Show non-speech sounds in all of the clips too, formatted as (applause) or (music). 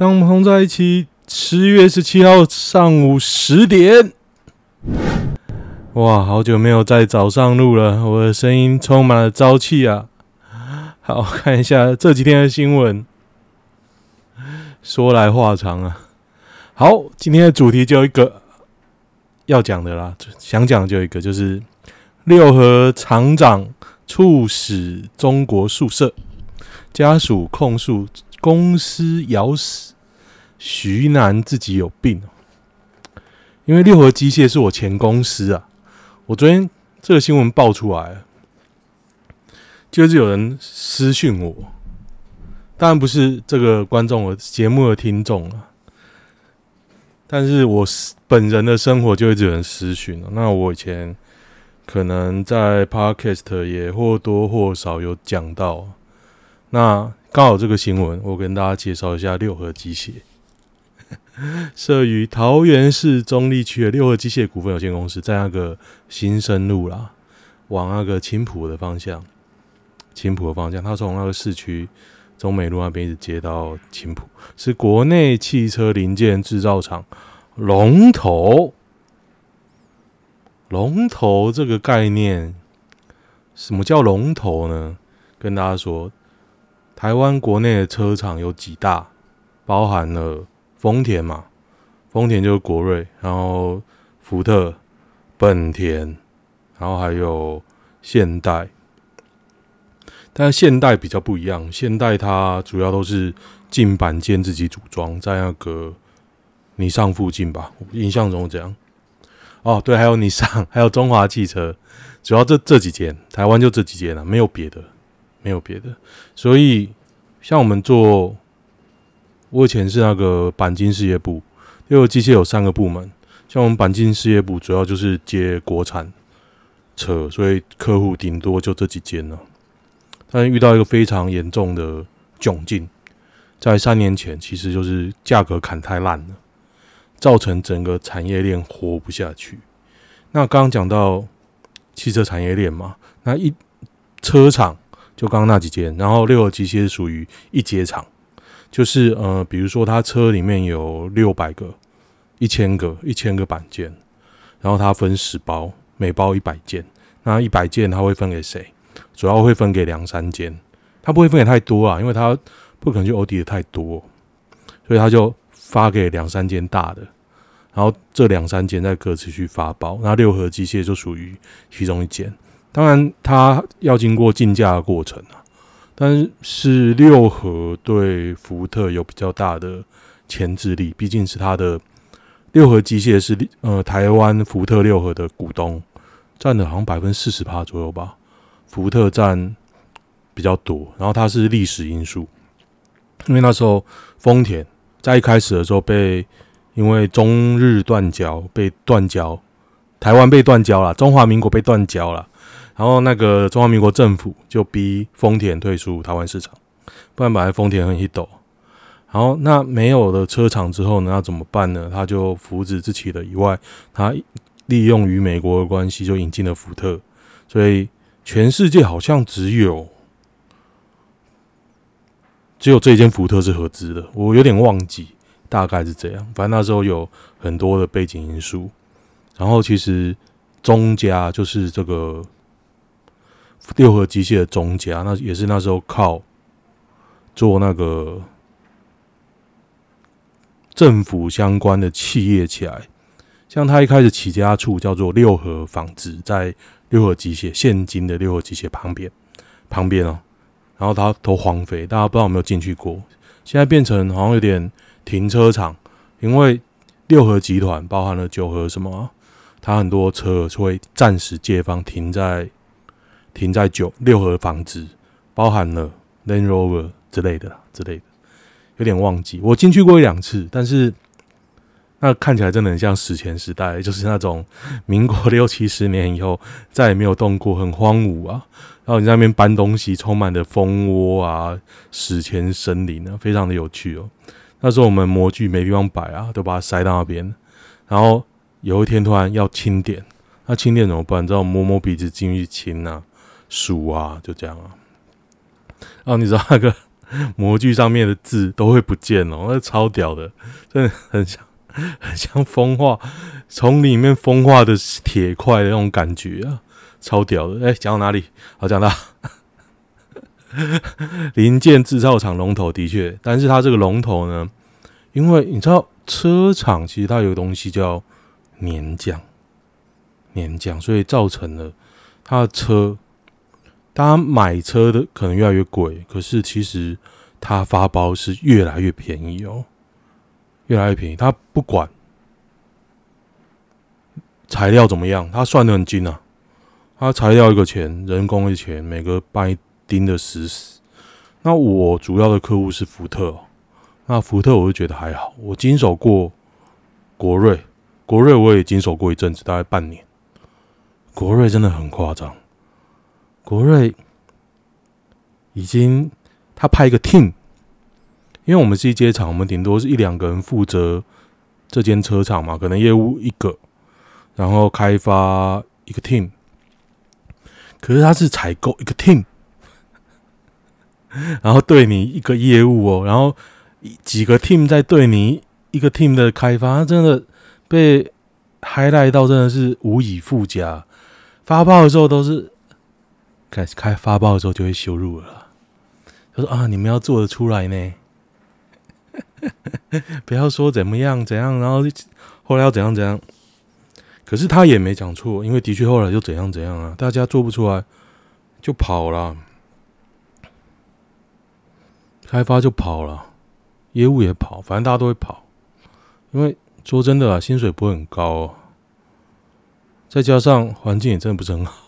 当我们同在一起，十月十七号上午十点。哇，好久没有在早上录了，我的声音充满了朝气啊！好，看一下这几天的新闻。说来话长啊。好，今天的主题就一个要讲的啦，想讲就一个，就是六合厂长猝死中国宿舍，家属控诉公司咬死徐楠自己有病。因为六合机械是我前公司啊，我昨天这个新闻爆出来，就是有人私讯我，当然不是这个观众的节目的听众了，但是我本人的生活就一直有人私讯了。那我以前可能在 Podcast 也或多或少有讲到，那刚好这个新闻，我跟大家介绍一下六合机械。(laughs) 设于桃园市中坜区的六合机械股份有限公司，在那个新生路啦，往那个青埔的方向，青埔的方向，他从那个市区中美路那边一直接到青埔，是国内汽车零件制造厂龙头。龙头这个概念，什么叫龙头呢？跟大家说，台湾国内的车厂有几大，包含了。丰田嘛，丰田就是国瑞，然后福特、本田，然后还有现代。但是现代比较不一样，现代它主要都是进板件自己组装，在那个尼桑附近吧，我印象中这样。哦，对，还有尼桑，(laughs) 还有中华汽车，主要这这几间，台湾就这几间了，没有别的，没有别的。所以像我们做。我以前是那个钣金事业部，因为机械有三个部门，像我们钣金事业部主要就是接国产车，所以客户顶多就这几间了。但是遇到一个非常严重的窘境，在三年前，其实就是价格砍太烂了，造成整个产业链活不下去。那刚刚讲到汽车产业链嘛，那一车厂就刚刚那几间，然后六和机械是属于一阶厂。就是呃，比如说他车里面有六百个、一千个、一千个板件，然后他分十包，每包一百件，那一百件他会分给谁？主要会分给两三间，他不会分给太多啊，因为他不可能去 OD 的太多，所以他就发给两三间大的，然后这两三间再各自去发包，那六和机械就属于其中一间，当然他要经过竞价的过程啊。但是六和对福特有比较大的牵制力，毕竟是他的六和机械是呃台湾福特六和的股东，占了好像百分之四十趴左右吧，福特占比较多。然后它是历史因素，因为那时候丰田在一开始的时候被因为中日断交被断交，台湾被断交了，中华民国被断交了。然后那个中华民国政府就逼丰田退出台湾市场，不然本来丰田很 hit。然后那没有了车厂之后呢，那怎么办呢？他就扶植自己的以外，他利用与美国的关系就引进了福特，所以全世界好像只有只有这间福特是合资的，我有点忘记，大概是这样。反正那时候有很多的背景因素。然后其实中家就是这个。六合机械的中家，那也是那时候靠做那个政府相关的企业起来。像他一开始起家处叫做六合纺织，在六合机械现今的六合机械旁边旁边哦，然后他都荒废，大家不知道有没有进去过？现在变成好像有点停车场，因为六合集团包含了九和什么，他很多车会暂时借放停在。停在九六合房子，包含了 Land Rover 之类的，之类的，有点忘记。我进去过一两次，但是那看起来真的很像史前时代，就是那种民国六七十年以后再也没有动过，很荒芜啊。然后你在那边搬东西，充满的蜂窝啊，史前森林啊，非常的有趣哦。那时候我们模具没地方摆啊，都把它塞到那边。然后有一天突然要清点，那清点怎么办？只好摸摸鼻子进去清啊。数啊，就这样啊。然后你知道那个模具上面的字都会不见哦，那超屌的，真的很像很像风化，从里面风化的铁块的那种感觉啊，超屌的。哎、讲到哪里？好，讲到 (laughs) 零件制造厂龙头的确，但是它这个龙头呢，因为你知道车厂其实它有个东西叫年奖，年奖，所以造成了它的车。大家买车的可能越来越贵，可是其实它发包是越来越便宜哦，越来越便宜。它不管材料怎么样，它算得很精啊。它材料一个钱，人工一钱，每个帮你盯得死死。那我主要的客户是福特哦，那福特我就觉得还好。我经手过国瑞，国瑞我也经手过一阵子，大概半年。国瑞真的很夸张。国瑞已经，他派一个 team，因为我们是一间厂，我们顶多是一两个人负责这间车厂嘛，可能业务一个，然后开发一个 team，可是他是采购一个 team，然后对你一个业务哦，然后几个 team 在对你一个 team 的开发，他真的被 highlight 到真的是无以复加，发报的时候都是。开开发报的时候就会羞辱了。他说：“啊，你们要做得出来呢，(laughs) 不要说怎么样怎样，然后后来要怎样怎样。可是他也没讲错，因为的确后来就怎样怎样啊，大家做不出来就跑了，开发就跑了，业务也跑，反正大家都会跑。因为说真的啊，薪水不会很高哦，再加上环境也真的不是很好。”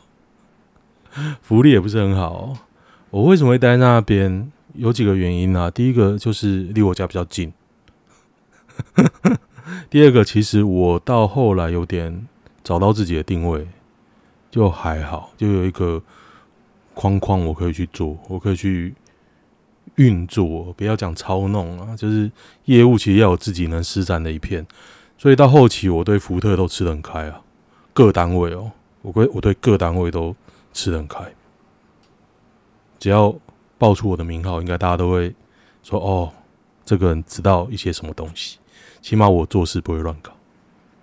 (laughs) 福利也不是很好。我为什么会待在那边？有几个原因啊。第一个就是离我家比较近。(laughs) 第二个，其实我到后来有点找到自己的定位，就还好，就有一个框框我可以去做，我可以去运作。不要讲操弄啊，就是业务其实要有自己能施展的一片。所以到后期，我对福特都吃得很开啊。各单位哦，我对我对各单位都。吃得很开，只要报出我的名号，应该大家都会说：“哦，这个人知道一些什么东西。”起码我做事不会乱搞，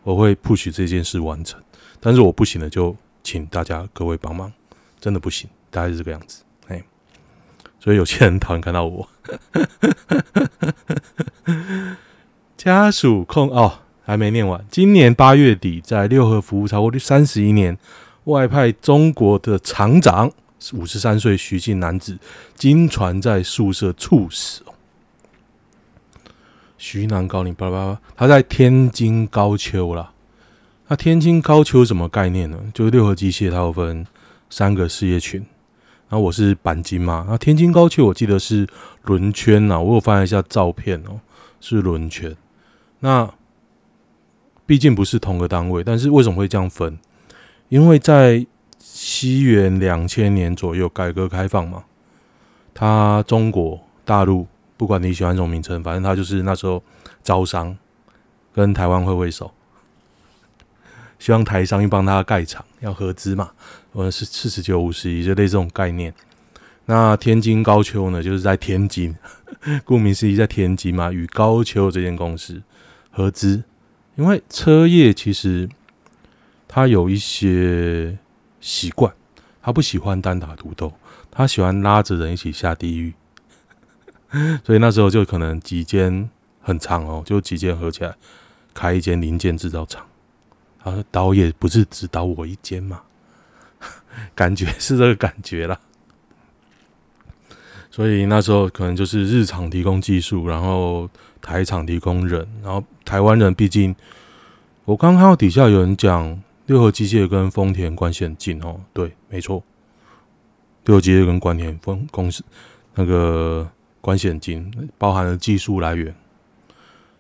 我会 push 这件事完成。但是我不行了，就请大家各位帮忙，真的不行，大概是这个样子。哎，所以有些人讨厌看到我。家属控哦，还没念完。今年八月底，在六合服务超过三十一年。外派中国的厂长，五十三岁徐姓男子，经传在宿舍猝死。徐南高龄，巴拉巴拉，他在天津高丘啦。那天津高丘什么概念呢？就是六合机械，它有分三个事业群。然后我是钣金嘛。那天津高丘，我记得是轮圈呐。我有翻一下照片哦，是轮圈。那毕竟不是同个单位，但是为什么会这样分？因为在西元两千年左右改革开放嘛，他中国大陆不管你喜欢什么名称，反正他就是那时候招商，跟台湾挥挥手，希望台商去帮他盖厂，要合资嘛，或者是四十九五十一，就类这种概念。那天津高丘呢，就是在天津，(laughs) 顾名思义在天津嘛，与高丘这间公司合资，因为车业其实。他有一些习惯，他不喜欢单打独斗，他喜欢拉着人一起下地狱。(laughs) 所以那时候就可能几间很长哦，就几间合起来开一间零件制造厂。啊，导也不是只导我一间嘛，(laughs) 感觉是这个感觉啦。所以那时候可能就是日厂提供技术，然后台厂提供人，然后台湾人毕竟，我刚看到底下有人讲。六合机械跟丰田关系很近哦，对，没错。六合机械跟关田丰公司那个关系很近，包含了技术来源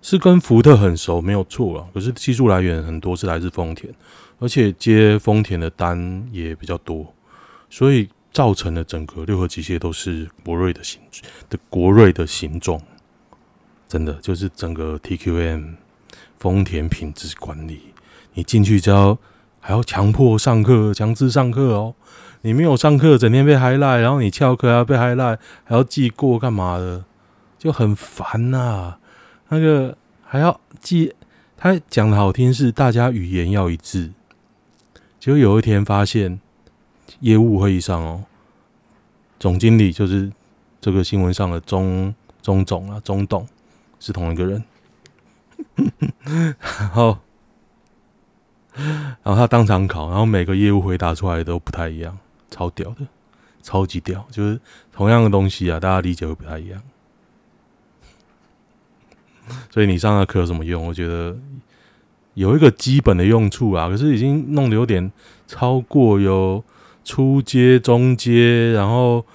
是跟福特很熟，没有错啊。可是技术来源很多是来自丰田，而且接丰田的单也比较多，所以造成了整个六合机械都是国瑞的形的国瑞的形状，真的就是整个 TQM 丰田品质管理，你进去之后。还要强迫上课，强制上课哦。你没有上课，整天被 high 赖然后你翘课还要被 high 赖还要记过干嘛的，就很烦呐、啊。那个还要记，他讲的好听是大家语言要一致，结果有一天发现业务会议上哦，总经理就是这个新闻上的中中总啊，中董是同一个人，(laughs) 然后。(laughs) 然后他当场考，然后每个业务回答出来都不太一样，超屌的，超级屌，就是同样的东西啊，大家理解会不太一样。所以你上的课有什么用？我觉得有一个基本的用处啊，可是已经弄得有点超过有初阶、中阶，然后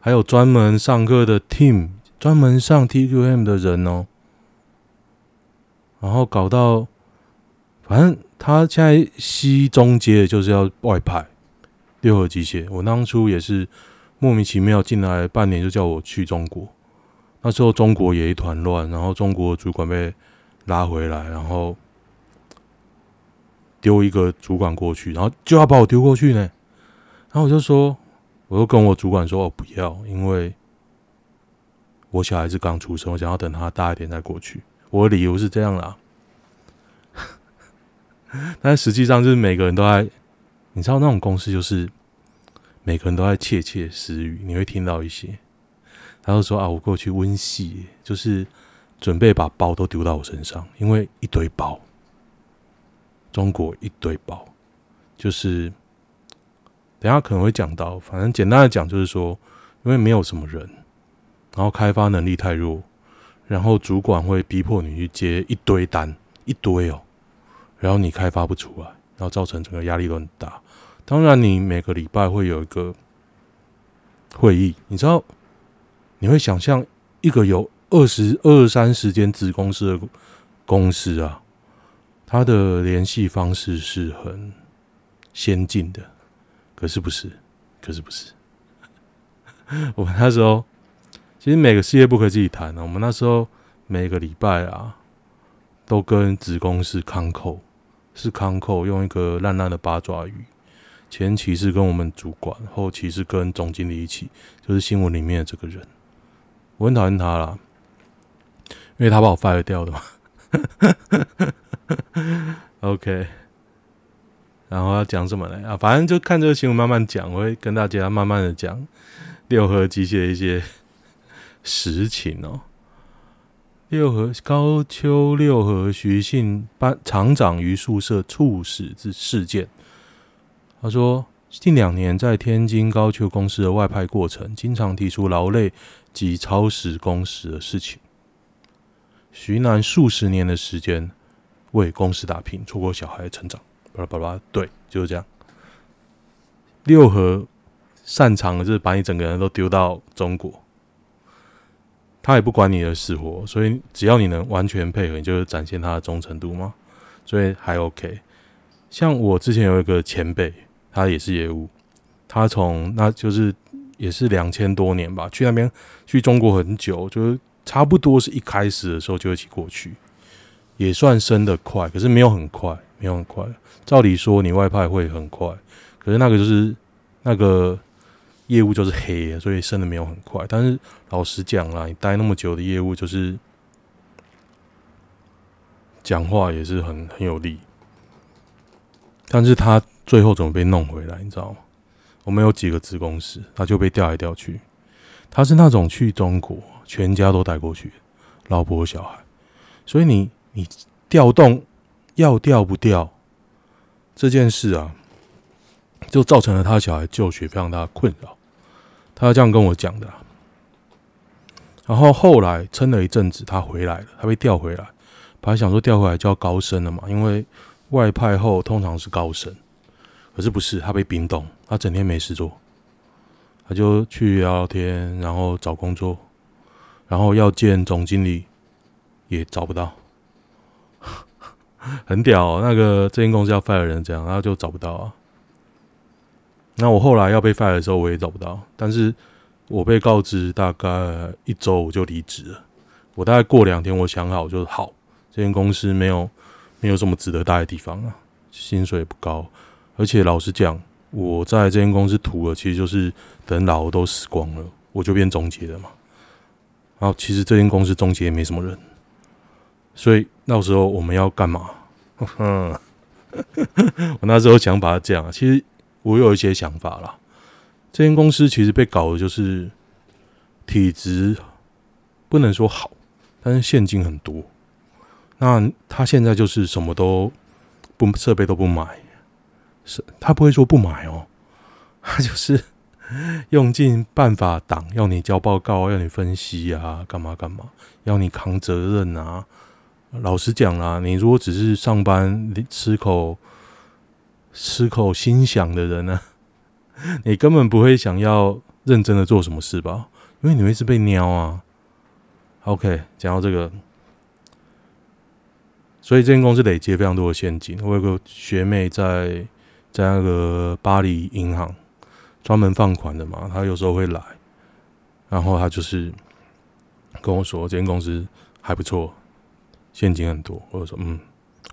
还有专门上课的 team，专门上 TQM 的人哦，然后搞到反正。他现在西中街就是要外派六合机械。我当初也是莫名其妙进来半年就叫我去中国，那时候中国也一团乱，然后中国主管被拉回来，然后丢一个主管过去，然后就要把我丢过去呢。然后我就说，我就跟我主管说，我不要，因为我小孩子刚出生，我想要等他大一点再过去。我的理由是这样啦。(laughs) 但实际上就是每个人都在，你知道那种公司就是每个人都在窃窃私语，你会听到一些，他就说啊，我过去温习，就是准备把包都丢到我身上，因为一堆包，中国一堆包，就是等下可能会讲到，反正简单的讲就是说，因为没有什么人，然后开发能力太弱，然后主管会逼迫你去接一堆单，一堆哦。然后你开发不出来，然后造成整个压力都很大。当然，你每个礼拜会有一个会议，你知道，你会想象一个有二十二三十间子公司的公司啊，它的联系方式是很先进的，可是不是，可是不是。(laughs) 我们那时候其实每个事业部可以自己谈啊。我们那时候每个礼拜啊，都跟子公司康扣。是康扣用一个烂烂的八爪鱼，前期是跟我们主管，后期是跟总经理一起，就是新闻里面的这个人，我很讨厌他啦，因为他把我 fire 掉的嘛。(laughs) OK，然后要讲什么呢？啊，反正就看这个新闻慢慢讲，我会跟大家慢慢的讲六合机械的一些实情哦。六合高丘六合徐姓班厂长于宿舍猝死之事件。他说，近两年在天津高丘公司的外派过程，经常提出劳累及超时工时的事情。徐男数十年的时间为公司打拼，错过小孩的成长。巴拉巴拉，对，就是这样。六合擅长的就是把你整个人都丢到中国。他也不管你的死活，所以只要你能完全配合，你就展现他的忠诚度嘛。所以还 OK。像我之前有一个前辈，他也是业务，他从那就是也是两千多年吧，去那边去中国很久，就是差不多是一开始的时候就一起过去，也算升得快，可是没有很快，没有很快。照理说你外派会很快，可是那个就是那个。业务就是黑，所以升的没有很快。但是老实讲啦，你待那么久的业务，就是讲话也是很很有力。但是他最后怎么被弄回来，你知道吗？我们有几个子公司，他就被调来调去。他是那种去中国，全家都带过去，老婆小孩。所以你你调动要调不调这件事啊。就造成了他小孩就学非常大的困扰，他这样跟我讲的。然后后来撑了一阵子，他回来了，他被调回来。本来想说调回来就要高升了嘛，因为外派后通常是高升，可是不是，他被冰冻，他整天没事做，他就去聊聊天，然后找工作，然后要见总经理也找不到，(laughs) 很屌。那个这间公司要 fire 人这样，然后就找不到啊。那我后来要被 fire 的时候，我也找不到。但是我被告知大概一周我就离职了。我大概过两天，我想好就好。这间公司没有没有什么值得待的地方啊，薪水也不高，而且老实讲，我在这间公司图了，其实就是等老都死光了，我就变中介了嘛。然后其实这间公司中介也没什么人，所以那时候我们要干嘛？嗯，(laughs) 我那时候想法是这样，其实我有一些想法啦。这间公司其实被搞的就是体质不能说好，但是现金很多。那他现在就是什么都不设备都不买，是他不会说不买哦，他就是用尽办法挡，要你交报告，要你分析啊，干嘛干嘛，要你扛责任啊。老实讲啊，你如果只是上班吃口吃口心想的人呢、(laughs) 你根本不会想要认真的做什么事吧？因为你会是被撩啊。OK，讲到这个，所以这间公司累积非常多的现金。我有个学妹在在那个巴黎银行专门放款的嘛，她有时候会来，然后她就是跟我说，这间公司还不错，现金很多。我就说，嗯，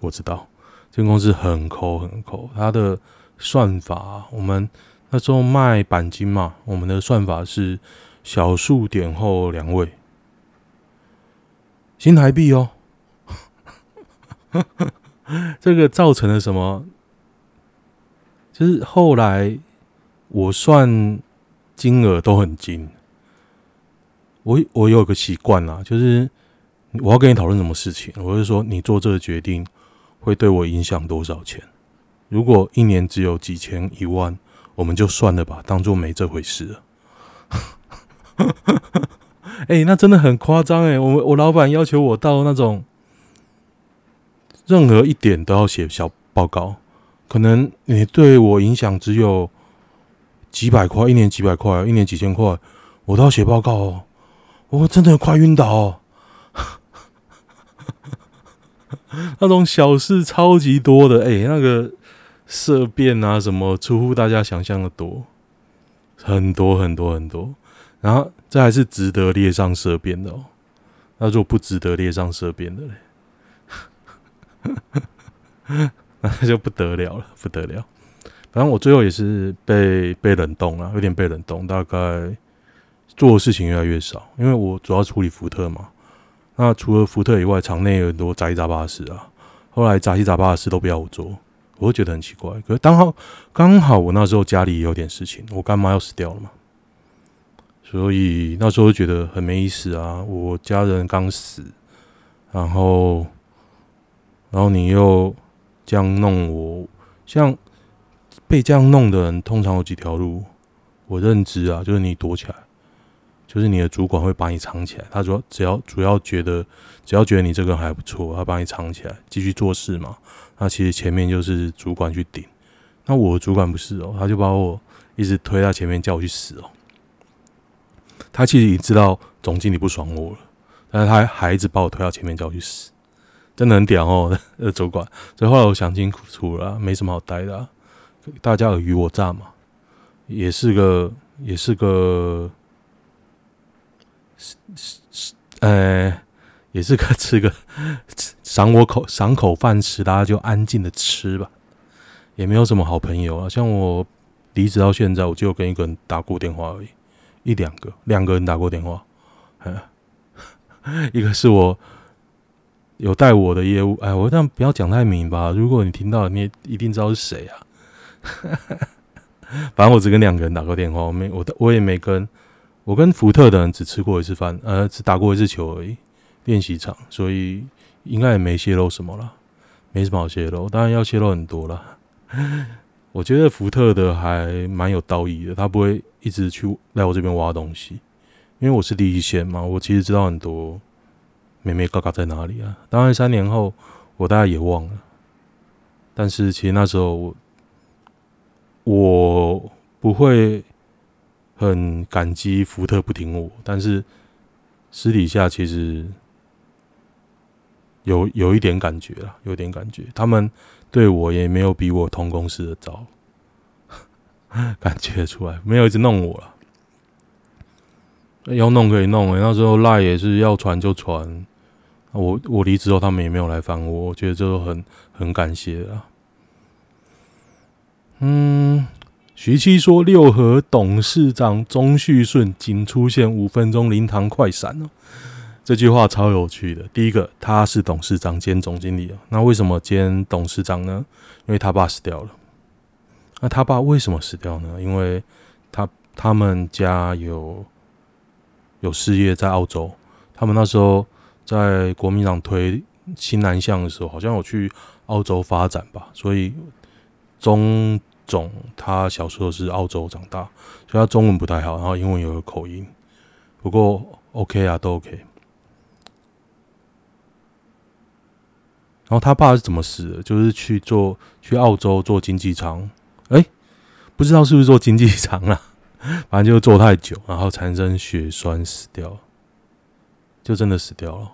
我知道，这间公司很抠很抠，它的算法我们。那时候卖钣金嘛，我们的算法是小数点后两位新台币哦。(laughs) 这个造成了什么？就是后来我算金额都很精。我我有个习惯啦，就是我要跟你讨论什么事情，我就说你做这个决定会对我影响多少钱？如果一年只有几千一万。我们就算了吧，当做没这回事了。(laughs) 哎、那真的很夸张哎！我我老板要求我到那种任何一点都要写小报告，可能你对我影响只有几百块，一年几百块，一年几千块，我都要写报告哦。我真的快晕倒哦，(laughs) 那种小事超级多的哎，那个。色变啊，什么出乎大家想象的多，很多很多很多，然后这还是值得列上色变的哦。那如果不值得列上色变的嘞，(laughs) 那就不得了了，不得了。反正我最后也是被被冷冻了，有点被冷冻，大概做的事情越来越少，因为我主要处理福特嘛。那除了福特以外，场内有很多杂七杂八的事啊。后来杂七杂八的事都不要我做。我会觉得很奇怪，可是刚好刚好我那时候家里也有点事情，我干妈要死掉了嘛，所以那时候觉得很没意思啊。我家人刚死，然后然后你又这样弄我，像被这样弄的人通常有几条路，我认知啊，就是你躲起来，就是你的主管会把你藏起来，他说只要主要觉得只要觉得你这个人还不错，他把你藏起来继续做事嘛。那其实前面就是主管去顶，那我主管不是哦，他就把我一直推到前面，叫我去死哦。他其实已经知道总经理不爽我了，但是他还一直把我推到前面，叫我去死，真的很屌哦，(laughs) 呃，主管。所以后来我想清楚了，没什么好待的，大家尔虞我诈嘛，也是个，也是个，是是是，呃。也是个 (laughs) 吃个赏我口赏口饭吃，大家就安静的吃吧，也没有什么好朋友啊。像我离职到现在，我就跟一个人打过电话而已，一两个，两个人打过电话。(laughs) 一个是我有带我的业务，哎，我这样不要讲太明吧。如果你听到，你也一定知道是谁啊。(laughs) 反正我只跟两个人打过电话，我没我我也没跟我跟福特的人只吃过一次饭，呃，只打过一次球而已。练习场，所以应该也没泄露什么了，没什么好泄露。当然要泄露很多了。(laughs) 我觉得福特的还蛮有道义的，他不会一直去来我这边挖东西，因为我是第一线嘛。我其实知道很多眉眉角角在哪里啊。当然三年后我大概也忘了，但是其实那时候我我不会很感激福特不听我，但是私底下其实。有有一点感觉了，有点感觉，他们对我也没有比我同公司的糟，(laughs) 感觉出来，没有一直弄我了，要弄可以弄，欸，那时候赖也是要传就传，我我离职后他们也没有来烦我，我觉得这都很很感谢啊。嗯，徐七说六合董事长钟旭顺仅出现五分钟灵堂快闪哦，这句话超有趣的。第一个，他是董事长兼总经理，那为什么兼董事长呢？因为他爸死掉了。那他爸为什么死掉呢？因为他他们家有有事业在澳洲，他们那时候在国民党推新南向的时候，好像有去澳洲发展吧，所以中总他小时候是澳洲长大，所以他中文不太好，然后英文有个口音，不过 OK 啊，都 OK。然后他爸是怎么死的？就是去做去澳洲做经济舱。哎，不知道是不是做经济舱啊？反正就坐太久，然后产生血栓死掉，就真的死掉了。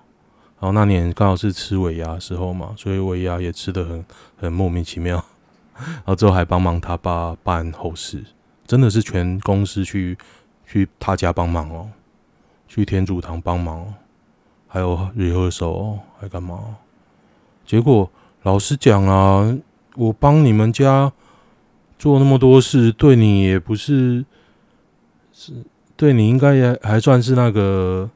然后那年刚好是吃尾牙的时候嘛，所以尾牙也吃得很很莫名其妙。然后之后还帮忙他爸办后事，真的是全公司去去他家帮忙哦，去天主堂帮忙哦，还有 rehearsal 哦，还干嘛？结果老实讲啊，我帮你们家。做那么多事，对你也不是是，对你应该也还算是那个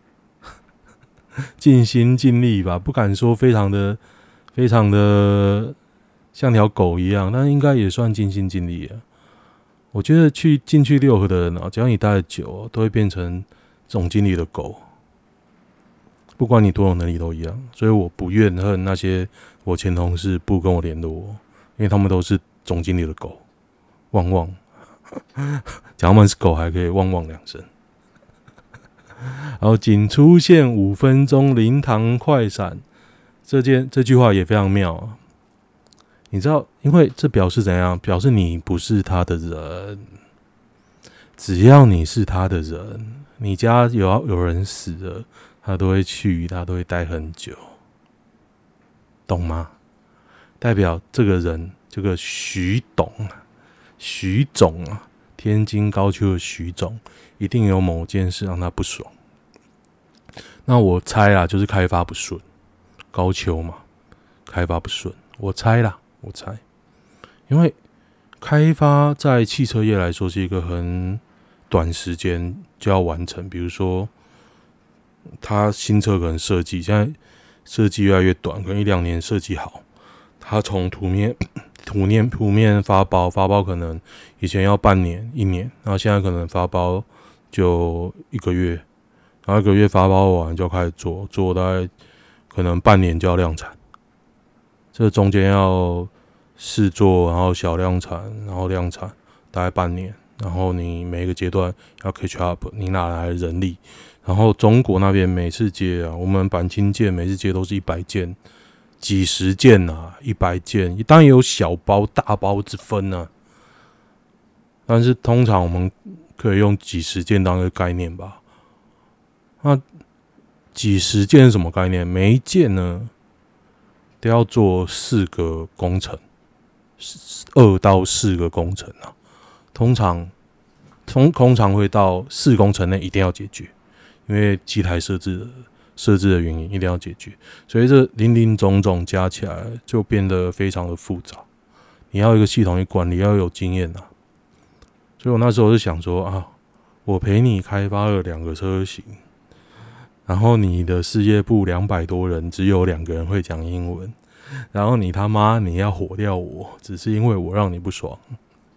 尽心尽力吧，不敢说非常的非常的像条狗一样，但应该也算尽心尽力啊。我觉得去进去六合的人啊，只要你待得久，都会变成总经理的狗，不管你多有能力都一样。所以我不怨恨那些我前同事不跟我联络，因为他们都是总经理的狗。汪汪！讲他们是狗，还可以汪汪两声。然后仅出现五分钟，灵堂快闪。这件这句话也非常妙啊！你知道，因为这表示怎样？表示你不是他的人。只要你是他的人，你家有有人死了，他都会去，他都会待很久，懂吗？代表这个人，这个徐董啊。徐总啊，天津高秋的徐总，一定有某件事让他不爽。那我猜啊，就是开发不顺，高秋嘛，开发不顺。我猜啦，我猜，因为开发在汽车业来说是一个很短时间就要完成。比如说，他新车可能设计，现在设计越来越短，可能一两年设计好，他从图面。图面图面发包发包可能以前要半年一年，然后现在可能发包就一个月，然后一个月发包完就开始做，做大概可能半年就要量产。这中间要试做，然后小量产，然后量产大概半年，然后你每一个阶段要 catch up，你哪来的人力？然后中国那边每次接啊，我们板青件每次接都是一百件。几十件啊，一百件，当然有小包、大包之分呢、但是通常我们可以用几十件当一个概念吧。那几十件是什么概念？每一件呢都要做四个工程，二到四个工程啊。通常通通常会到四工程内一定要解决，因为机台设置的。设置的原因一定要解决，所以这林林总总加起来就变得非常的复杂。你要一个系统去管理，要有经验啊。所以我那时候就想说啊，我陪你开发了两个车型，然后你的事业部两百多人只有两个人会讲英文，然后你他妈你要火掉我，只是因为我让你不爽，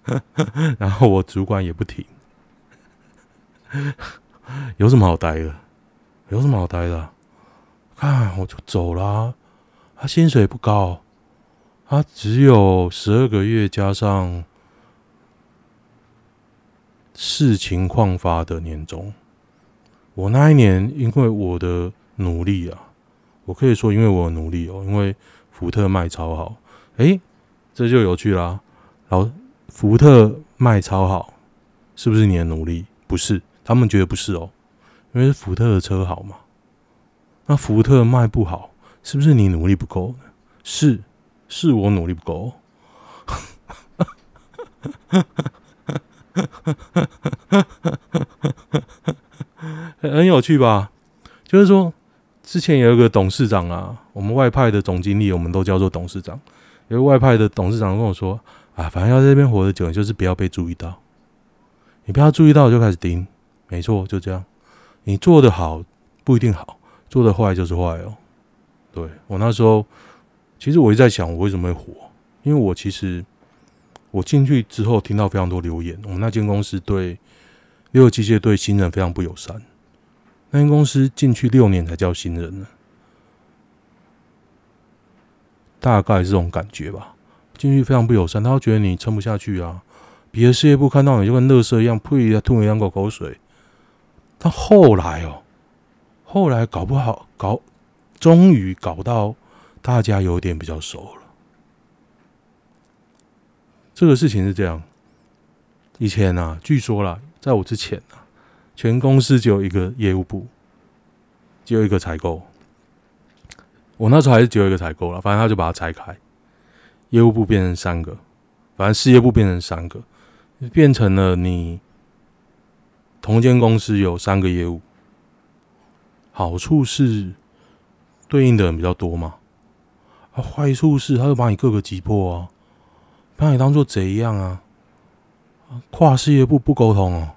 (laughs) 然后我主管也不停，(laughs) 有什么好待的？有什么好待的啊？看我就走了，他薪水不高，他只有十二个月加上视情况发的年终。我那一年因为我的努力啊，我可以说因为我努力哦，因为福特卖超好，诶，这就有趣啦。老福特卖超好，是不是你的努力？不是，他们觉得不是哦，因为是福特的车好嘛。那福特卖不好，是不是你努力不够？是，是我努力不够。(laughs) 很有趣吧？就是说，之前有一个董事长啊，我们外派的总经理，我们都叫做董事长。有个外派的董事长跟我说：“啊，反正要在这边活得久，就是不要被注意到。”你不要注意到就开始盯，没错，就这样。你做得好不一定好，做得坏就是坏哦。对，我那时候，其实我一直在想，我为什么会火？因为我其实我进去之后听到非常多留言，我们那间公司对六合机械对新人非常不友善。那间公司进去六年才叫新人呢，大概是这种感觉吧。进去非常不友善，他会觉得你撑不下去啊。别的事业部看到你就跟垃圾一样，呸，吐你两口口水。但后来哦，后来搞不好搞，终于搞到大家有点比较熟了。这个事情是这样，以前啊，据说啦，在我之前啊，全公司只有一个业务部，只有一个采购。我那时候还是只有一个采购了，反正他就把它拆开，业务部变成三个，反正事业部变成三个。变成了你同间公司有三个业务，好处是对应的人比较多嘛，啊，坏处是他就把你各个击破啊，把你当做贼一样啊，跨事业部不沟通哦，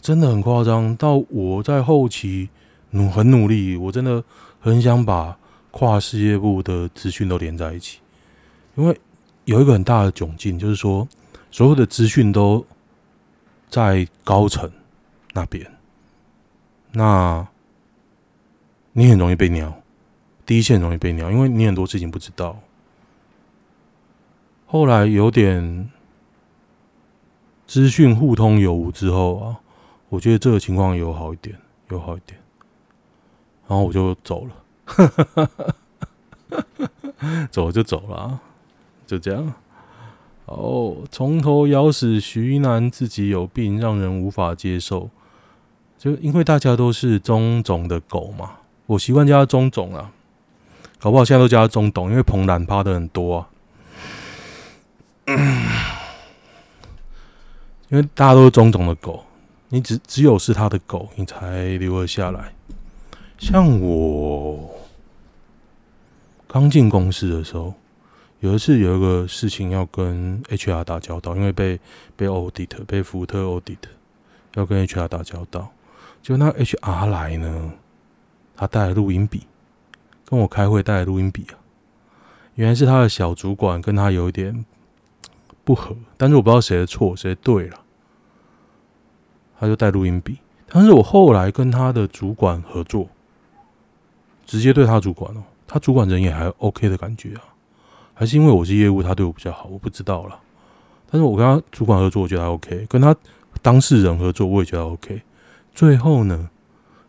真的很夸张。到我在后期努很努力，我真的很想把跨事业部的资讯都连在一起，因为有一个很大的窘境，就是说。所有的资讯都在高层那边，那你很容易被鸟，第一线容易被鸟，因为你很多事情不知道。后来有点资讯互通有无之后啊，我觉得这个情况有好一点，有好一点，然后我就走了，(laughs) 走了就走了，就这样。哦，从头咬死徐一楠，自己有病，让人无法接受。就因为大家都是中总的狗嘛，我习惯叫他钟总啊，搞不好现在都叫他中董，因为彭兰趴的很多啊。因为大家都是钟总的狗，你只只有是他的狗，你才留了下来。像我刚进公司的时候。有一次有一个事情要跟 HR 打交道，因为被被 audit 被福特 audit，要跟 HR 打交道。就那 HR 来呢，他带了录音笔，跟我开会带了录音笔啊。原来是他的小主管跟他有一点不合，但是我不知道谁的错谁对了，他就带录音笔。但是我后来跟他的主管合作，直接对他主管哦，他主管人也还 OK 的感觉啊。还是因为我是业务，他对我比较好，我不知道了。但是我跟他主管合作，我觉得还 OK；跟他当事人合作，我也觉得 OK。最后呢，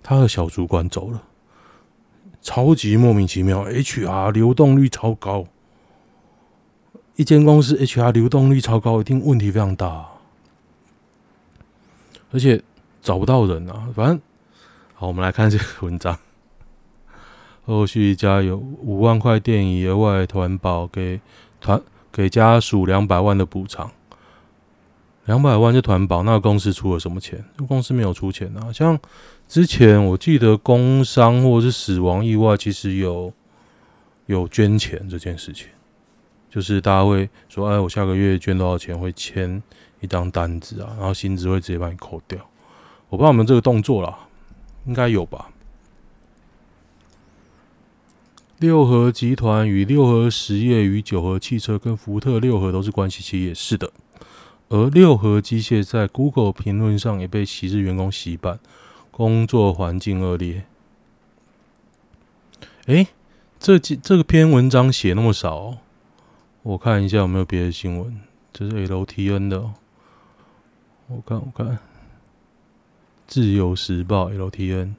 他的小主管走了，超级莫名其妙。HR 流动率超高，一间公司 HR 流动率超高，一定问题非常大，而且找不到人啊。反正好，我们来看这个文章。(laughs) 后续加油五万块电影额外团保给团给家属两百万的补偿，两百万就团保，那公司出了什么钱？公司没有出钱啊。像之前我记得工伤或者是死亡意外，其实有有捐钱这件事情，就是大家会说，哎，我下个月捐多少钱，会签一张单子啊，然后薪资会直接把你扣掉。我不知道有没有这个动作啦，应该有吧。六和集团与六和实业与九和汽车跟福特六和都是关系企业，是的。而六和机械在 Google 评论上也被昔日员工洗版，工作环境恶劣。诶，这这个篇文章写那么少，我看一下有没有别的新闻。这是 LTN 的，我看我看，自由时报 LTN。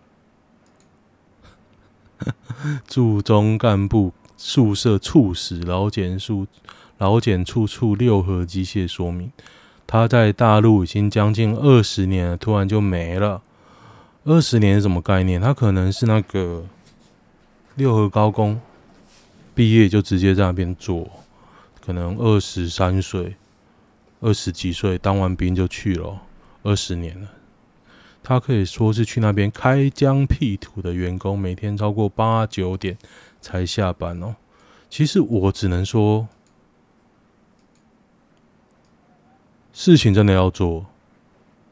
驻 (laughs) 中干部宿舍猝死，老检处老检处处六合机械说明，他在大陆已经将近二十年了，突然就没了。二十年是什么概念？他可能是那个六合高工毕业就直接在那边做，可能二十三岁、二十几岁当完兵就去了，二十年了。他可以说是去那边开疆辟土的员工，每天超过八九点才下班哦。其实我只能说，事情真的要做，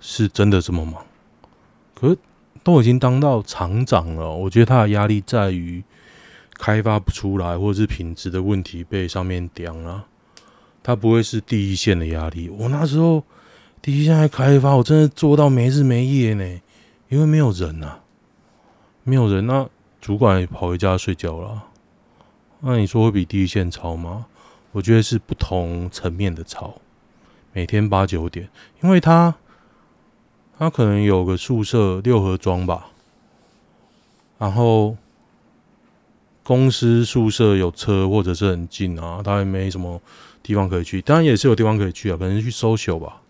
是真的这么忙。可是都已经当到厂长了，我觉得他的压力在于开发不出来，或者是品质的问题被上面刁了。他不会是第一线的压力。我那时候第一线在开发，我真的做到没日没夜呢，因为没有人啊，没有人，那主管跑回家睡觉了。那你说会比第一线吵吗？我觉得是不同层面的吵。每天八九点，因为他他可能有个宿舍六合庄吧，然后公司宿舍有车或者是很近啊，他也没什么地方可以去。当然也是有地方可以去啊，可能去 social 吧。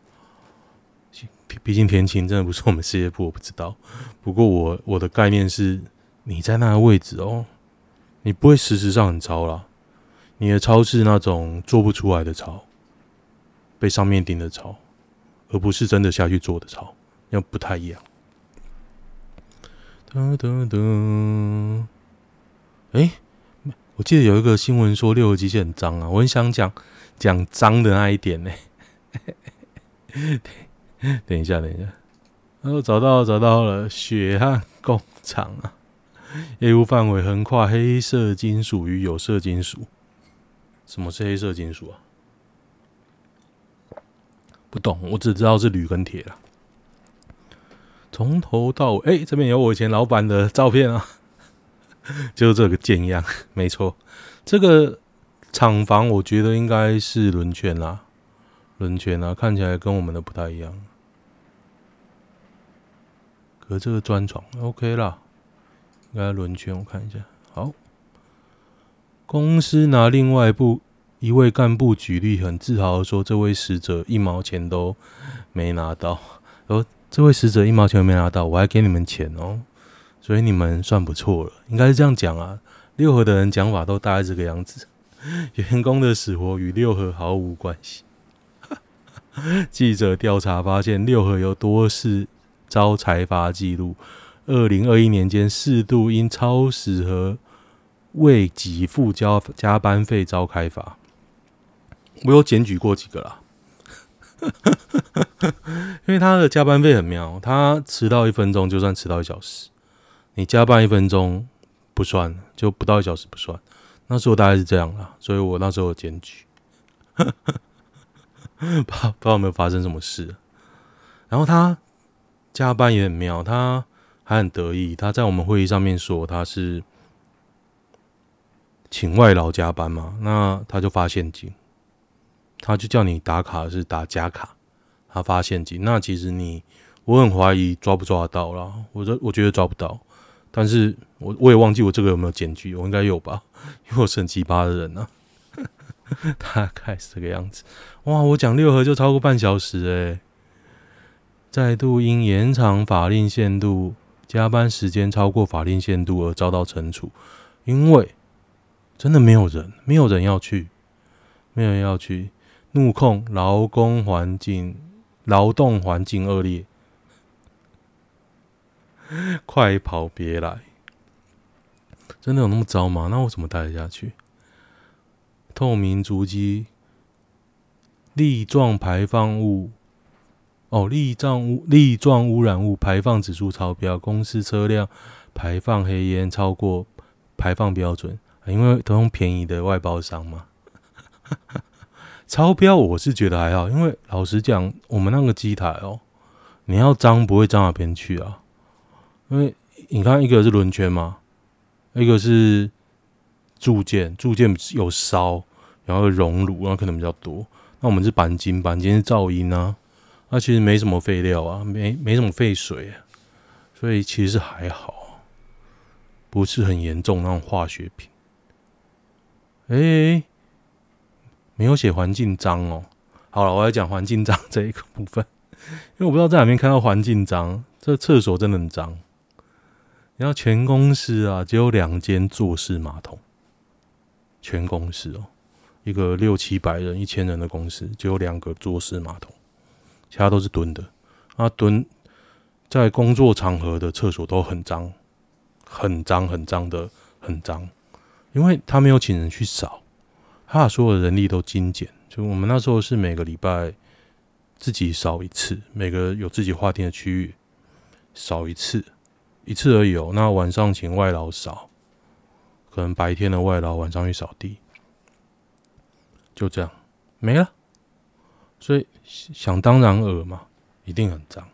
毕竟田勤真的不是我们事业部，我不知道。不过我我的概念是，你在那个位置哦，你不会事实上很操啦。你的超是那种做不出来的超。被上面顶的操，而不是真的下去做的超，要不太一样。噔噔噔，哎，我记得有一个新闻说六合机械很脏啊，我很想讲讲脏的那一点呢。等一下，等一下，哦，找到，找到了，血汗工厂啊，业务范围横跨黑色金属与有色金属。什么是黑色金属啊？不懂，我只知道是铝跟铁了。从头到尾，哎、欸，这边有我以前老板的照片啊，就这个贱样，没错。这个厂房我觉得应该是轮圈啦，轮圈啊，看起来跟我们的不太一样。可这个砖床 OK 啦，应该轮圈，我看一下。好，公司拿另外一部。一位干部举例，很自豪的说：“这位死者一毛钱都没拿到。哦，这位死者一毛钱都没拿到，我还给你们钱哦，所以你们算不错了。应该是这样讲啊。六合的人讲法都大概这个样子。(laughs) 员工的死活与六合毫无关系。(laughs) 记者调查发现，六合有多次遭裁罚记录。二零二一年间，四度因超时和未给付交加班费遭开罚。”我有检举过几个啦，(laughs) 因为他的加班费很妙，他迟到一分钟就算迟到一小时，你加班一分钟不算，就不到一小时不算。那时候大概是这样啦，所以我那时候有检举，(laughs) 不知道不知道有没有发生什么事。然后他加班也很妙，他还很得意，他在我们会议上面说他是请外劳加班嘛，那他就发现金。他就叫你打卡是打假卡，他发现金，那其实你我很怀疑抓不抓得到啦，我这我觉得抓不到，但是我我也忘记我这个有没有检举，我应该有吧，(laughs) 因为我是很奇葩的人啊，(laughs) 大概是这个样子。哇，我讲六合就超过半小时诶、再度因延长法令限度、加班时间超过法令限度而遭到惩处，因为真的没有人，没有人要去，没有人要去。怒控劳工环境、劳动环境恶劣，(laughs) 快跑别来！真的有那么糟吗？那我怎么待得下去？透明足迹，粒状排放物，哦，粒状污粒状污染物排放指数超标，公司车辆排放黑烟超过排放标准，因为都用便宜的外包商嘛。(laughs) 超标我是觉得还好，因为老实讲，我们那个机台哦，你要脏不会脏哪边去啊？因为你看，一个是轮圈嘛，一个是铸件，铸件有烧，然后熔炉，然后可能比较多。那我们是钣金，钣金是噪音啊，那其实没什么废料啊，没没什么废水啊，所以其实还好，不是很严重那种化学品。哎、欸。没有写环境脏哦。好了，我要讲环境脏这一个部分，因为我不知道在哪边看到环境脏。这厕所真的很脏。然后全公司啊，只有两间坐式马桶。全公司哦，一个六七百人、一千人的公司，只有两个坐式马桶，其他都是蹲的。啊，蹲在工作场合的厕所都很脏，很脏，很脏的，很脏，因为他没有请人去扫。他把所有的人力都精简，就我们那时候是每个礼拜自己扫一次，每个有自己划定的区域扫一次，一次而已哦。那晚上请外劳扫，可能白天的外劳晚上去扫地，就这样没了。所以想当然尔嘛，一定很脏。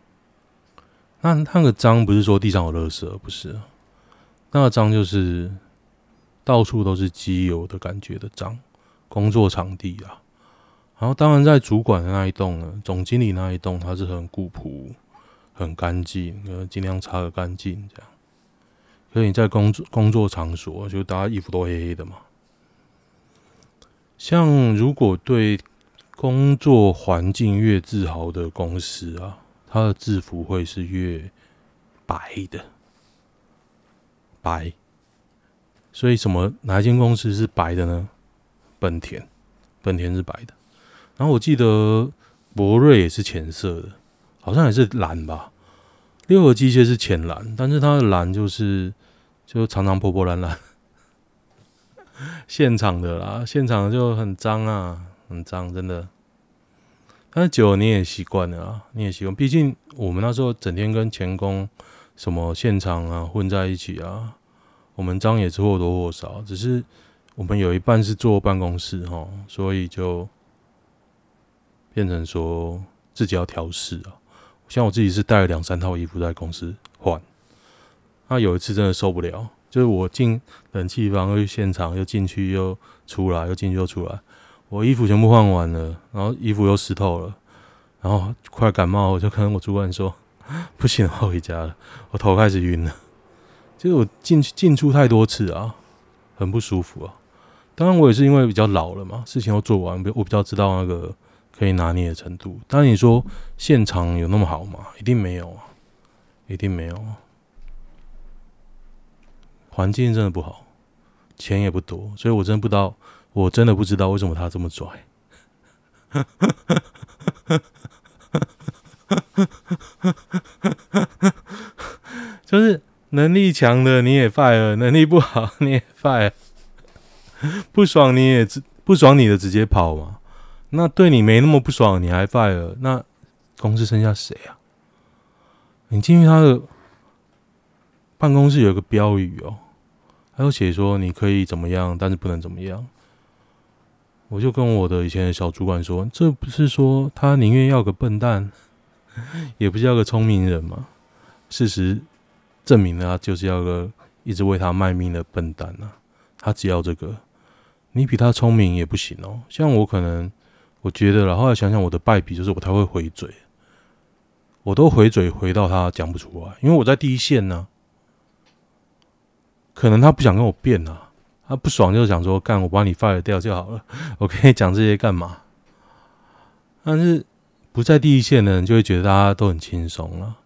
那那个脏不是说地上有垃圾，不是，那个脏就是到处都是机油的感觉的脏。工作场地啊，然后当然在主管的那一栋呢，总经理那一栋，它是很古朴、很干净，呃，尽量擦个干净这样。所以你在工作工作场所，就大家衣服都黑黑的嘛。像如果对工作环境越自豪的公司啊，它的制服会是越白的，白。所以什么哪一间公司是白的呢？本田，本田是白的，然后我记得博瑞也是浅色的，好像也是蓝吧。六合机械是浅蓝，但是它的蓝就是就常常破破烂烂。(laughs) 现场的啦，现场就很脏啊，很脏，真的。但是久你也习惯了啊，你也习惯。毕竟我们那时候整天跟前工什么现场啊混在一起啊，我们脏也是或多或少，只是。我们有一半是坐办公室哈，所以就变成说自己要调试啊。像我自己是带了两三套衣服在公司换。那有一次真的受不了，就是我进冷气房又去现场，又进去又出来，又进去又出来，我衣服全部换完了，然后衣服又湿透了，然后快感冒，我就跟我主管说：“不行，我回家了，我头开始晕了。”就是我进去进出太多次啊，很不舒服啊。当然，我也是因为比较老了嘛，事情都做完，我比较知道那个可以拿捏的程度。但，你说现场有那么好吗？一定没有啊，一定没有啊。环境真的不好，钱也不多，所以我真的不知道，我真的不知道为什么他这么拽。(laughs) 就是能力强的你也 fire，能力不好你也 fire。不爽你也直不爽你的直接跑嘛？那对你没那么不爽，你还 fire？那公司剩下谁啊？你进去他的办公室有个标语哦，还有写说你可以怎么样，但是不能怎么样。我就跟我的以前的小主管说，这不是说他宁愿要个笨蛋，(laughs) 也不是要个聪明人吗？事实证明了，他就是要个一直为他卖命的笨蛋啊！他只要这个。你比他聪明也不行哦。像我可能，我觉得，然后来想想我的败笔就是我太会回嘴，我都回嘴回到他讲不出来，因为我在第一线呢。可能他不想跟我辩啊，他不爽就想说干，我把你 fire 掉就好了。(laughs) 我跟你讲这些干嘛？但是不在第一线的人就会觉得大家都很轻松了，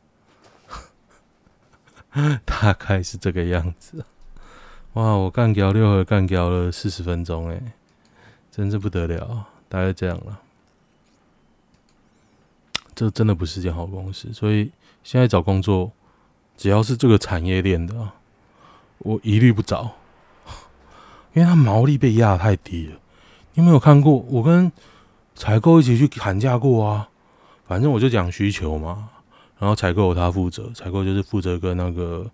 (laughs) 大概是这个样子。哇！我干掉六合，干掉了四十分钟，哎，真是不得了，大概这样了。这真的不是件好公司，所以现在找工作，只要是这个产业链的，我一律不找，(laughs) 因为它毛利被压太低了。你有没有看过？我跟采购一起去砍价过啊。反正我就讲需求嘛，然后采购他负责，采购就是负责跟那个。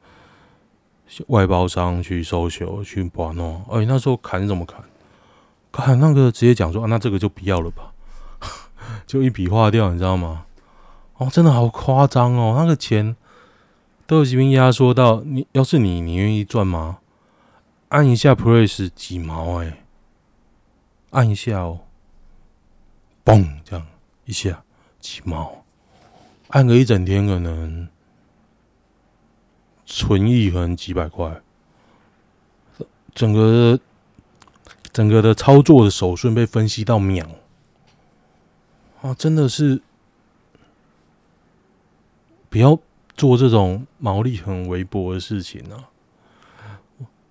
外包商去收修去把弄，哎，那时候砍怎么砍？砍那个直接讲说啊，那这个就不要了吧，(laughs) 就一笔划掉，你知道吗？哦，真的好夸张哦，那个钱都已经压缩到你，要是你，你愿意赚吗？按一下 price 几毛哎，按一下哦，嘣，这样一下几毛，按个一整天可能。存一可能几百块，整个整个的操作的手顺被分析到秒啊，真的是不要做这种毛利很微薄的事情啊！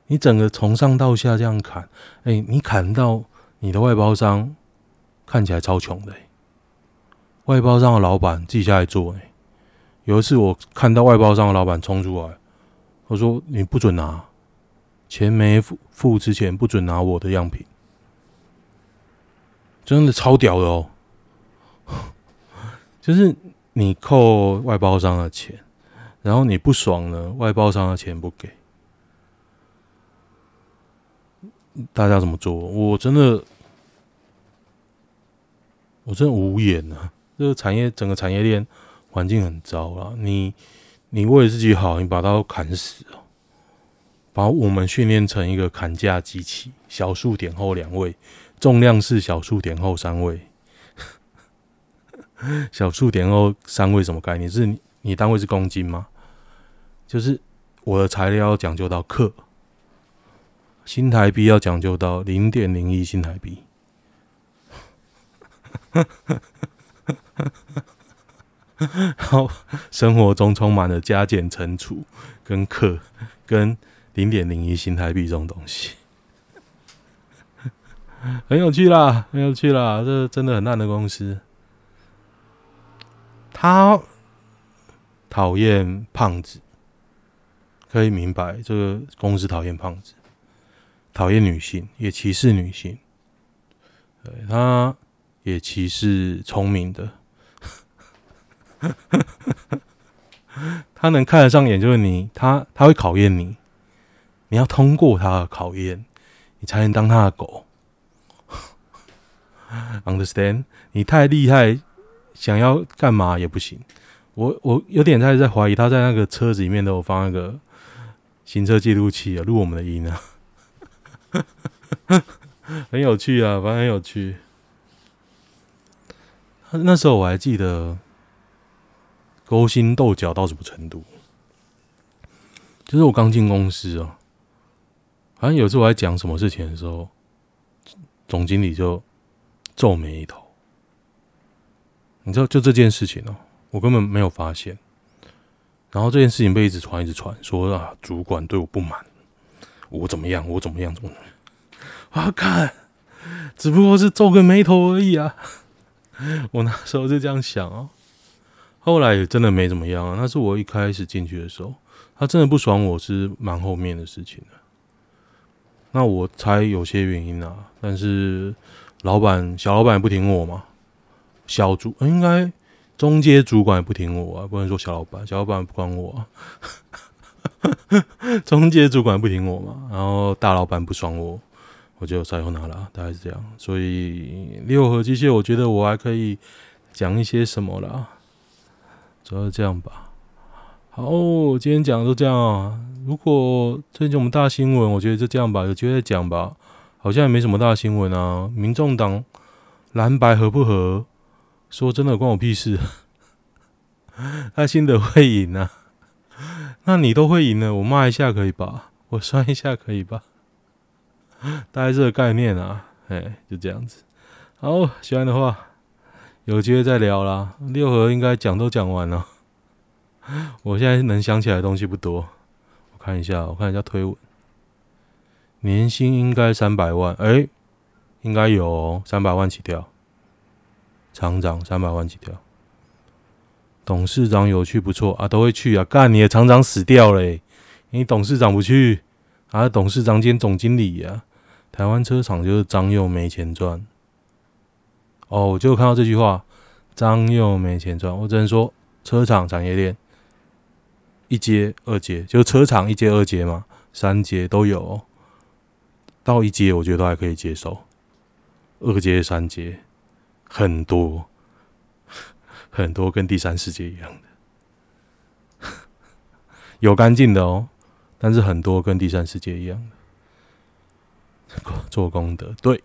你整个从上到下这样砍，哎、你砍到你的外包商看起来超穷的、欸，外包商的老板自己下来做、欸。有一次我看到外包商的老板冲出来。我说：“你不准拿钱，没付付之前不准拿我的样品，真的超屌的哦！(laughs) 就是你扣外包商的钱，然后你不爽呢，外包商的钱不给，大家怎么做？我真的，我真的无言啊！这个产业整个产业链环境很糟啊！你你为了自己好，你把它砍死，把我们训练成一个砍价机器，小数点后两位，重量是小数点后三位。(laughs) 小数点后三位什么概念？是你，你单位是公斤吗？就是我的材料要讲究到克，新台币要讲究到零点零一新台币。(laughs) 然后，生活中充满了加减乘除跟克跟零点零一新台币这种东西，(laughs) 很有趣啦，很有趣啦，这真的很烂的公司。他讨厌胖子，可以明白这个公司讨厌胖子，讨厌女性，也歧视女性。对，他也歧视聪明的，(laughs) 他能看得上眼就是你，他他会考验你，你要通过他的考验，你才能当他的狗。(laughs) Understand？你太厉害。想要干嘛也不行，我我有点在在怀疑他在那个车子里面都有放那个行车记录器啊，录我们的音啊，(laughs) 很有趣啊，反正很有趣。那时候我还记得勾心斗角到什么程度，就是我刚进公司啊，好像有次我在讲什么事情的时候，总经理就皱眉头。你知道，就这件事情哦、我根本没有发现。然后这件事情被一直传，一直传，说啊，主管对我不满，我怎么样，我怎么样，怎么样？我看，只不过是皱个眉头而已啊。我那时候就这样想哦、后来也真的没怎么样啊。那是我一开始进去的时候，他真的不爽我是蛮后面的事情的。那我猜有些原因啊，但是老板小老板也不听我嘛。小主应该中阶主管也不听我啊，不能说小老板，小老板不管我啊。(laughs) 中阶主管不听我嘛，然后大老板不爽我，我就塞后拿了，大概是这样。所以六合机械，我觉得我还可以讲一些什么啦，主要是这样吧。好，今天讲的都这样啊。如果最近我们大新闻，我觉得就这样吧，有机会再讲吧。好像也没什么大新闻啊。民众党蓝白合不合？说真的，关我屁事！(laughs) 他新的会赢啊，那你都会赢了，我骂一下可以吧？我算一下可以吧？大概这个概念啊，哎，就这样子。好，喜欢的话有机会再聊啦。六合应该讲都讲完了，我现在能想起来的东西不多。看一下，我看一下推文，年薪应该三百万，哎、应该有三百万起跳。厂长三百万起跳，董事长有去不错啊，都会去啊。干，你的厂长死掉了、欸，你董事长不去啊？董事长兼总经理呀、台湾车厂就是张又没钱赚。哦，我就看到这句话，张又没钱赚。我只能说，车厂产业链一阶、二阶，就车厂一阶、二阶嘛，三阶都有、到一阶，我觉得都还可以接受。二阶、三阶。很多 (laughs) 很多跟第三世界一样的，(laughs) 有干净的哦，但是很多跟第三世界一样的做功德，对，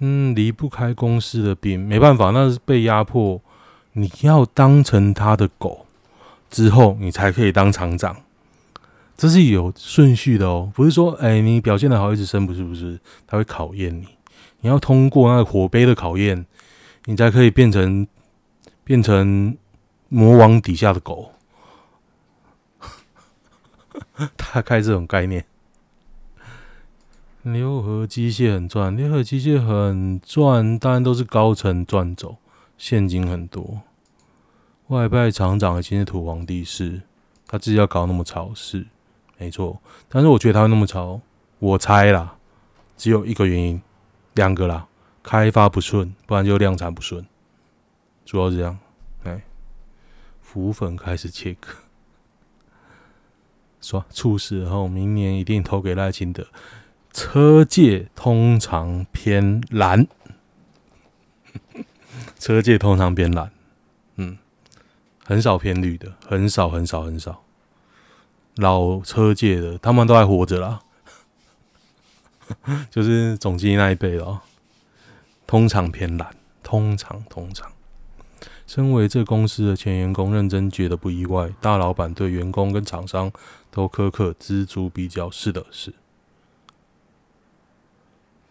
嗯，离不开公司的病，没办法，那是被压迫，你要当成他的狗之后，你才可以当厂长，这是有顺序的哦，不是说哎，你表现的好一直升，不是不是，他会考验你。你要通过那个火杯的考验，你才可以变成变成魔王底下的狗，(laughs) 大概这种概念。六合机械很赚，六合机械很赚，当然都是高层赚走，现金很多。外派厂长已经是土皇帝室，他自己要搞那么潮是没错，但是我觉得他会那么潮，我猜啦，只有一个原因。两个啦，开发不顺，不然就量产不顺。主要是这样。哎，浮粉开始切割，说猝死后明年一定投给赖清德。车界通常偏蓝，车界通常偏蓝，嗯，很少偏绿的，很少很少很少。老车界的他们都还活着啦，(laughs) 就是总经理那一辈哦，通常偏蓝，通常通常。身为这公司的前员工，认真觉得不意外。大老板对员工跟厂商都苛刻，锱铢比较。是的，是。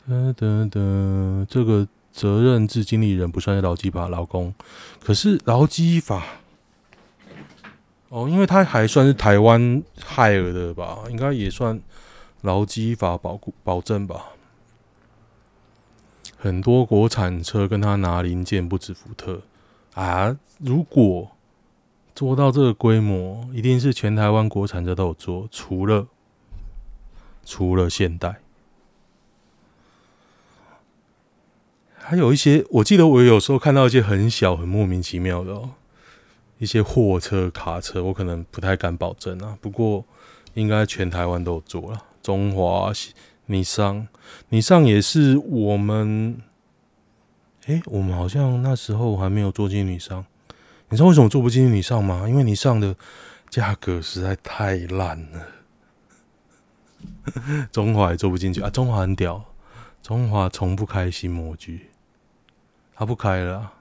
噔噔噔，这个责任制经理人不算是劳基法劳工，可是劳基法。哦，因为他还算是台湾海尔的吧，应该也算劳基法保保证吧。很多国产车跟他拿零件不止福特啊。如果做到这个规模，一定是全台湾国产车都有做，除了除了现代，还有一些，我记得我有时候看到一些很小、很莫名其妙的哦。一些货车、卡车，我可能不太敢保证啊。不过，应该全台湾都有做了。中华、尼桑、尼桑也是我们。诶，我们好像那时候还没有做进尼桑。你知道为什么做不进尼桑吗？因为尼桑的价格实在太烂了。(laughs) 中华也做不进去啊。中华很屌，中华从不开新模具，他不开了。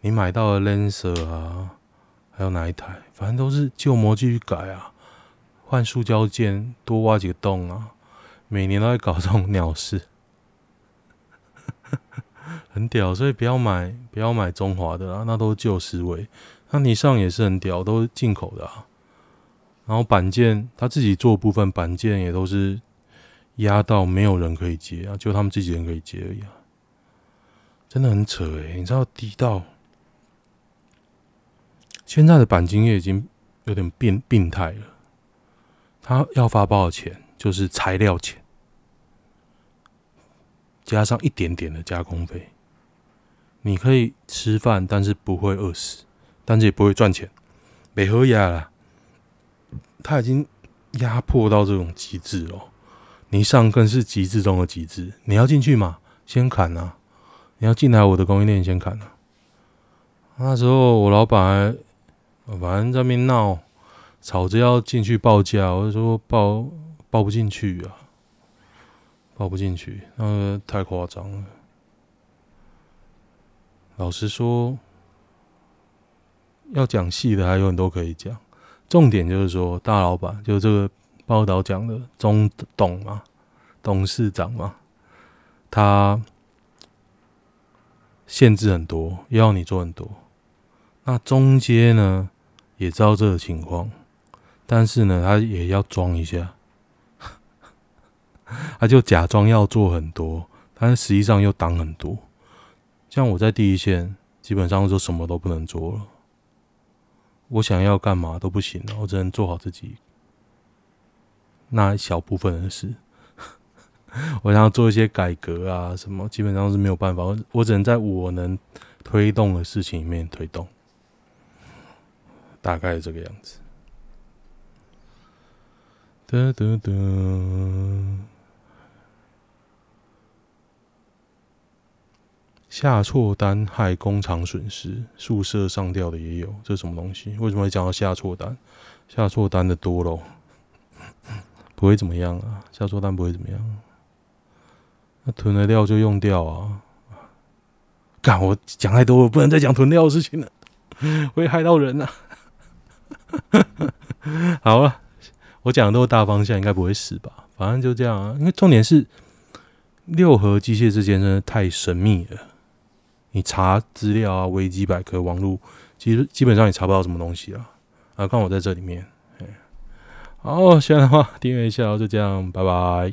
你买到的 Lancer 啊。还有哪一台？反正都是旧模具去改啊，换塑胶件，多挖几个洞啊，每年都在搞这种鸟事，(laughs) 很屌。所以不要买，不要买中华的啦，那都是旧思维。那尼上也是很屌，都是进口的啊。然后板件，他自己做部分板件也都是压到没有人可以接啊，就他们自己人可以接而已啊。真的很扯诶、你知道低到。现在的钣金业已经有点变病态了，他要发包的钱就是材料钱，加上一点点的加工费，你可以吃饭，但是不会饿死，但是也不会赚钱，没喝压了，他已经压迫到这种极致了。你上更是极致中的极致，你要进去嘛，先砍啊！你要进来我的供应链，先砍啊！那时候我老板还。反正在那边闹，吵着要进去报价，我就说报报不进去啊，报不进去，那个太夸张了。老实说，要讲细的还有很多可以讲，重点就是说大老板，就这个报道讲的中董嘛，董事长嘛，他限制很多，要你做很多，那中间呢？也知道这个情况，但是呢，他也要装一下，(laughs) 他就假装要做很多，但是实际上又挡很多。像我在第一线，基本上就什么都不能做了，我想要干嘛都不行了，我只能做好自己那一小部分的事。我想要做一些改革啊，什么基本上是没有办法，我只能在我能推动的事情里面推动。大概是这个样子。哒哒哒，下错单害工厂损失，宿舍上吊的也有，这什么东西？为什么会讲到下错单？下错单的多喽，(coughs) 不会怎么样啊？下错单不会怎么样？那囤了料就用掉啊！干，我讲太多我，不能再讲囤料的事情了，会害到人呐、啊。(laughs) 好了，我讲的都是大方向，应该不会死吧？反正就这样啊。因为重点是六合机械之间真的太神秘了，你查资料啊，维基百科、网络，其实基本上也查不到什么东西啊。啊，看我在这里面。好，喜欢的话订阅一下，就这样，拜拜。